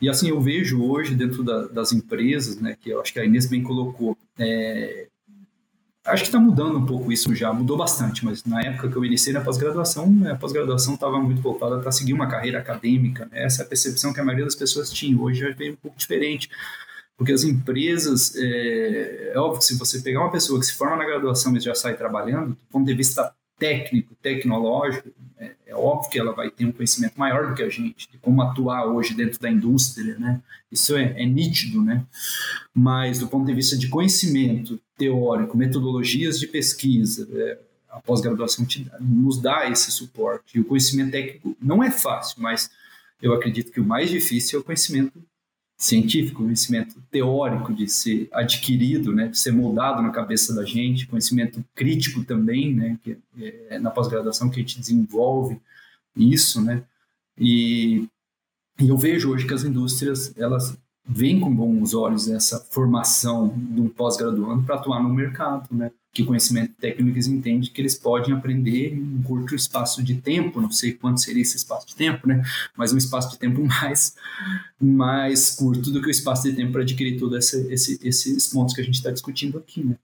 E assim, eu vejo hoje dentro da, das empresas, né, que eu acho que a Inês bem colocou, é, acho que está mudando um pouco isso já, mudou bastante, mas na época que eu iniciei na pós-graduação, a pós-graduação estava muito voltada para seguir uma carreira acadêmica, né, essa é a percepção que a maioria das pessoas tinha, hoje já veio um pouco diferente, porque as empresas, é, é óbvio se você pegar uma pessoa que se forma na graduação e já sai trabalhando, do ponto de vista técnico, tecnológico, é, é, óbvio que ela vai ter um conhecimento maior do que a gente, de como atuar hoje dentro da indústria, né? Isso é, é nítido, né? Mas do ponto de vista de conhecimento teórico, metodologias de pesquisa, é, a pós-graduação nos dá esse suporte. E o conhecimento técnico não é fácil, mas eu acredito que o mais difícil é o conhecimento científico, conhecimento teórico de ser adquirido, né, de ser moldado na cabeça da gente, conhecimento crítico também, né, que é na pós-graduação que a gente desenvolve isso, né, e, e, eu vejo hoje que as indústrias elas veem com bons olhos essa formação de um pós-graduando para atuar no mercado, né, que conhecimento técnico eles entendem que eles podem aprender em um curto espaço de tempo, não sei quanto seria esse espaço de tempo, né? Mas um espaço de tempo mais, mais curto do que o espaço de tempo para adquirir todos esse, esse, esses pontos que a gente está discutindo aqui, né?